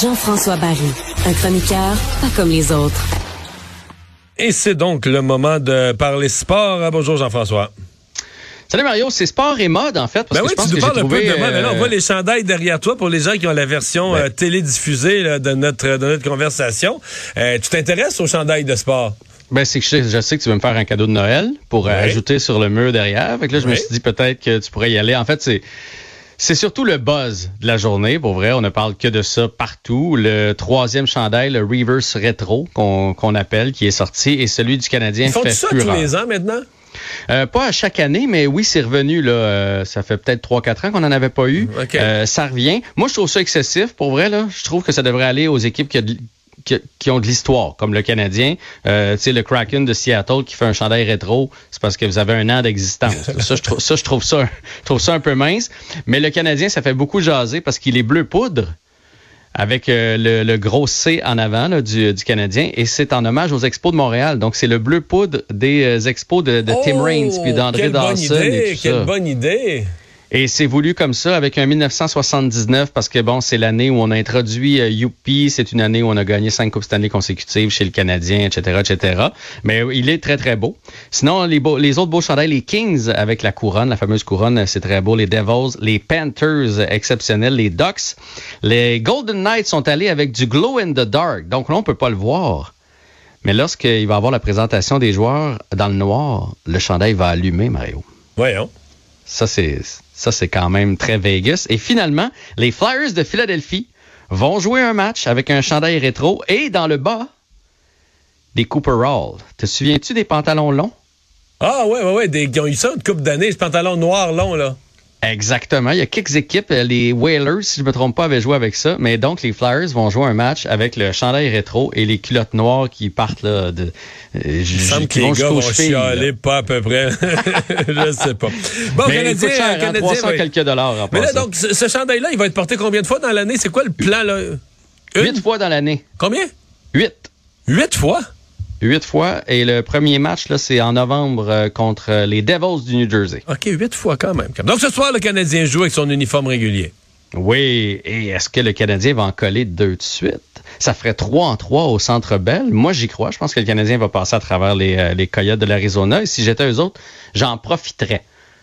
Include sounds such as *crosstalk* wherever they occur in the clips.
Jean-François Barry, un chroniqueur pas comme les autres. Et c'est donc le moment de parler sport. Bonjour Jean-François. Salut Mario, c'est sport et mode en fait. Parce ben oui, tu nous parles un peu de mode. Mais là, on voit les chandails derrière toi pour les gens qui ont la version euh, télédiffusée de, notre, de notre conversation. Euh, tu t'intéresses aux chandails de sport? Ben, c'est que je, sais que tu veux me faire un cadeau de Noël pour euh, ajouter sur le mur derrière. Fait que là, je me suis dit peut-être que tu pourrais y aller. En fait, c'est c'est surtout le buzz de la journée. Pour vrai, on ne parle que de ça partout. Le troisième chandail, le Reverse Retro, qu'on appelle, qui est sorti, et celui du Canadien Ils font ça tous les ans maintenant? Euh, pas à chaque année, mais oui, c'est revenu. Là, euh, ça fait peut-être 3-4 ans qu'on n'en avait pas eu. Euh, ça revient. Moi, je trouve ça excessif. Pour vrai, là, je trouve que ça devrait aller aux équipes qui, qui, ont de l'histoire, comme le Canadien. Euh, tu sais, le Kraken de Seattle qui fait un chandail rétro, c'est parce que vous avez un an d'existence. ça, je trouve ça, je trouve ça, je trouve ça un peu mince. Mais le Canadien, ça fait beaucoup jaser parce qu'il est bleu poudre avec euh, le, gros C en avant du, du, Canadien. Et c'est en hommage aux Expos de Montréal. Donc, c'est le bleu poudre des euh, Expos de, de Tim Raines puis d'André Dawson. et tout quelle bonne idée! Et c'est voulu comme ça avec un 1979 parce que bon, c'est l'année où on a introduit euh, Youpi, c'est une année où on a gagné cinq Coupes Stanley consécutives chez le Canadien, etc., etc. Mais il est très, très beau. Sinon, les, les autres beaux chandails, les Kings avec la couronne, la fameuse couronne, c'est très beau. Les Devils, les Panthers exceptionnels, les Ducks. Les Golden Knights sont allés avec du glow in the dark. Donc là, on peut pas le voir. Mais lorsqu'il va avoir la présentation des joueurs dans le noir, le chandail va allumer, Mario. Voyons. Ça, c'est ça, c'est quand même très Vegas. Et finalement, les Flyers de Philadelphie vont jouer un match avec un chandail rétro et dans le bas, des Cooper Hall. Te souviens-tu des pantalons longs? Ah ouais, ouais, ouais, des, ils ont eu ça une coupe d'années, ce pantalon noir long, là. Exactement. Il y a quelques équipes, les Whalers, si je ne me trompe pas, avaient joué avec ça. Mais donc, les Flyers vont jouer un match avec le chandail rétro et les culottes noires qui partent là, de. Euh, Il semble que les gars vont chialer pas à peu près. *laughs* je sais pas. Bon, mais Canadien, il cher, Canadien, 300 quelques dollars. En mais là, donc, ce, chandail-là, il va être porté combien de fois dans l'année? C'est quoi le plan, là? Huit fois dans l'année. Combien? Huit. Huit fois? Huit fois. Et le premier match, là, c'est en novembre euh, contre les Devils du New Jersey. OK, huit fois quand même. Donc ce soir, le Canadien joue avec son uniforme régulier. Oui, et est-ce que le Canadien va en coller deux de suite? Ça ferait trois en trois au Centre Bell. Moi, j'y crois. Je pense que le Canadien va passer à travers les, euh, les Coyotes de l'Arizona. Et si j'étais eux autres, j'en profiterais.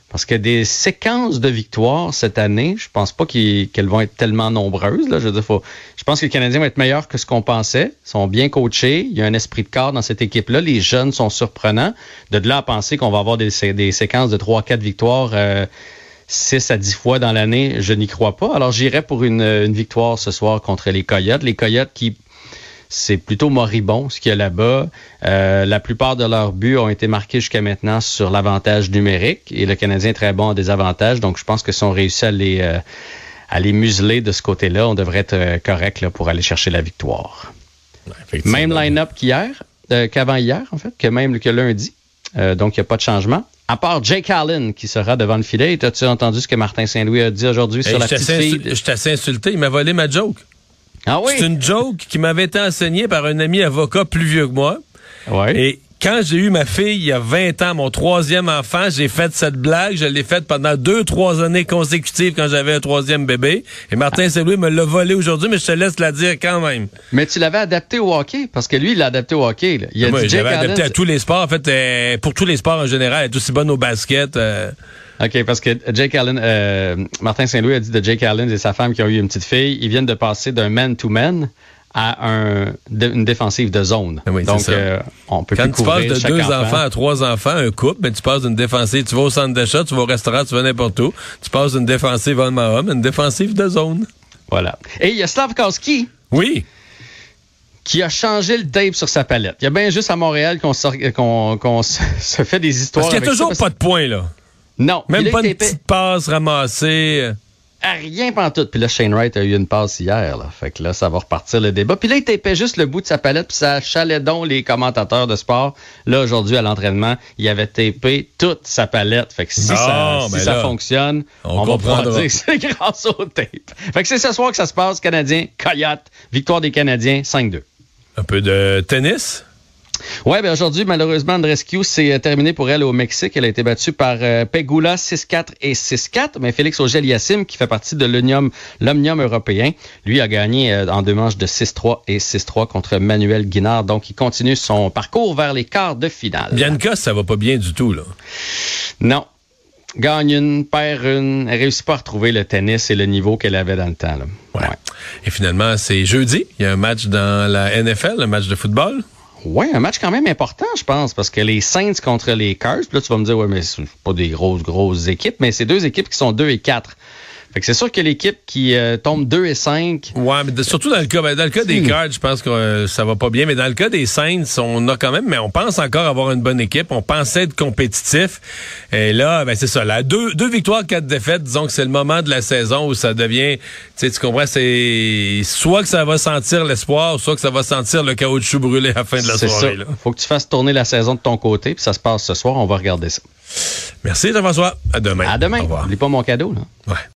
Parce que des séquences de victoires cette année, je pense pas qu'elles vont être tellement nombreuses. Là. Je, veux faut, je pense que le Canadien va être meilleur que ce qu'on pensait. Ils sont bien coachés. Il y a un esprit de corps dans cette équipe-là. Les jeunes sont surprenants. De là à penser qu'on va avoir des, séquences de 3-4 victoires euh, 6 à 10 fois dans l'année, je n'y crois pas. Alors j'irai pour une victoire ce soir contre les Coyotes. Les Coyotes qui c'est plutôt moribond ce qu'il y a là-bas. Euh, la plupart de leurs buts ont été marqués jusqu'à maintenant sur l'avantage numérique et le Canadien est très bon en désavantage. Donc, je pense que si on réussit à les, euh, à les museler de ce côté-là, on devrait être euh, correct là, pour aller chercher la victoire. même line-up qu'hier, qu'avant hier, en fait, que même que lundi. donc, il n'y a pas de changement. À part Jake Allen qui sera devant le filet. As-tu entendu ce que Martin Saint-Louis a dit aujourd'hui sur la petite fille? Je t'ai assez insulté. Il m'a volé ma joke. Ah oui? C'est une joke qui m'avait été enseignée par un ami avocat plus vieux que moi. Ouais. Et quand j'ai eu ma fille il y a 20 ans, mon troisième enfant, j'ai fait cette blague. Je l'ai faite pendant deux, trois années consécutives quand j'avais un troisième bébé. Et Martin ah. me l'a volé aujourd'hui, mais je te laisse la dire quand même. Mais tu l'avais adapté au hockey, parce que lui, il l'a adapté au hockey. Là. Il a dit adapté à tous les sports. En fait, euh, pour tous les sports en général, elle est aussi bonne au basket. Euh, OK, parce que Jake Allen, euh, Martin Saint-Louis a dit de Jake Allen et sa femme qui ont eu une petite fille, ils viennent de passer d'un man-to-man à un, une défensive de zone. Ah oui, Donc, euh, on peut Quand tu passes de deux enfants à trois enfants, un couple, mais tu passes d'une défensive, tu vas au centre d'achat, tu vas au restaurant, tu vas n'importe où, tu passes d'une défensive homme à homme une défensive de zone. Voilà. Et il y a Slavkowski. Oui qui a changé le tape sur sa palette. Il y a bien juste à Montréal qu'on *laughs* se fait des histoires. Parce qu'il n'y a toujours pas de points, là. Non. Même pas une petite passe ramassée. À rien tout. Puis là, Shane Wright a eu une passe hier. Là. Fait que là, ça va repartir le débat. Puis là, il tapait juste le bout de sa palette, puis ça chalait donc les commentateurs de sport. Là, aujourd'hui, à l'entraînement, il avait tapé toute sa palette. Fait que si, ça, si ben ça fonctionne, on, va pouvoir dire que c'est *laughs* grâce au tape. Fait que c'est ce soir que ça se passe, Canadien, Coyote, victoire des Canadiens, 5-2. Un peu de tennis? Ouais, ben aujourd'hui, malheureusement, Andrescu, c'est terminé pour elle au Mexique. Elle a été battue par euh, Pegula 6-4 et 6-4. Mais Félix Auger-Aliassime, qui fait partie de l'Omnium, l'Omnium européen, lui a gagné euh, en deux manches de 6-3 et 6-3 contre Manuel Guinard. Donc, il continue son parcours vers les quarts de finale. Bianca, ça va pas bien du tout, là. Non. Gagne une, perd une, elle réussit pas à retrouver le tennis et le niveau qu'elle avait dans le temps. Là. Ouais. Et finalement, c'est jeudi. Il y a un match dans la NFL, un match de football. Oui, un match quand même important, je pense, parce que les Saints contre les Cars, là, tu vas me dire, ouais, mais c'est pas des grosses, grosses équipes, mais c'est deux équipes qui sont 2 et 4. Fait que c'est sûr que l'équipe qui euh, tombe 2 et 5. Ouais, mais surtout dans le cas, ben, dans le cas des Cards, je pense que euh, ça va pas bien. Mais dans le cas des Saints, on a quand même, mais on pense encore avoir une bonne équipe. On pensait être compétitif. Et là, ben c'est ça. Là, deux, deux victoires, quatre défaites. Disons que c'est le moment de la saison où ça devient. Tu comprends, c'est soit que ça va sentir l'espoir, soit que ça va sentir le caoutchouc brûlé à la fin de la soirée. Ça. Faut que tu fasses tourner la saison de ton côté, puis ça se passe ce soir. On va regarder ça. Merci, Jean-François. À demain. À demain. N'oublie pas mon cadeau. Là. Ouais.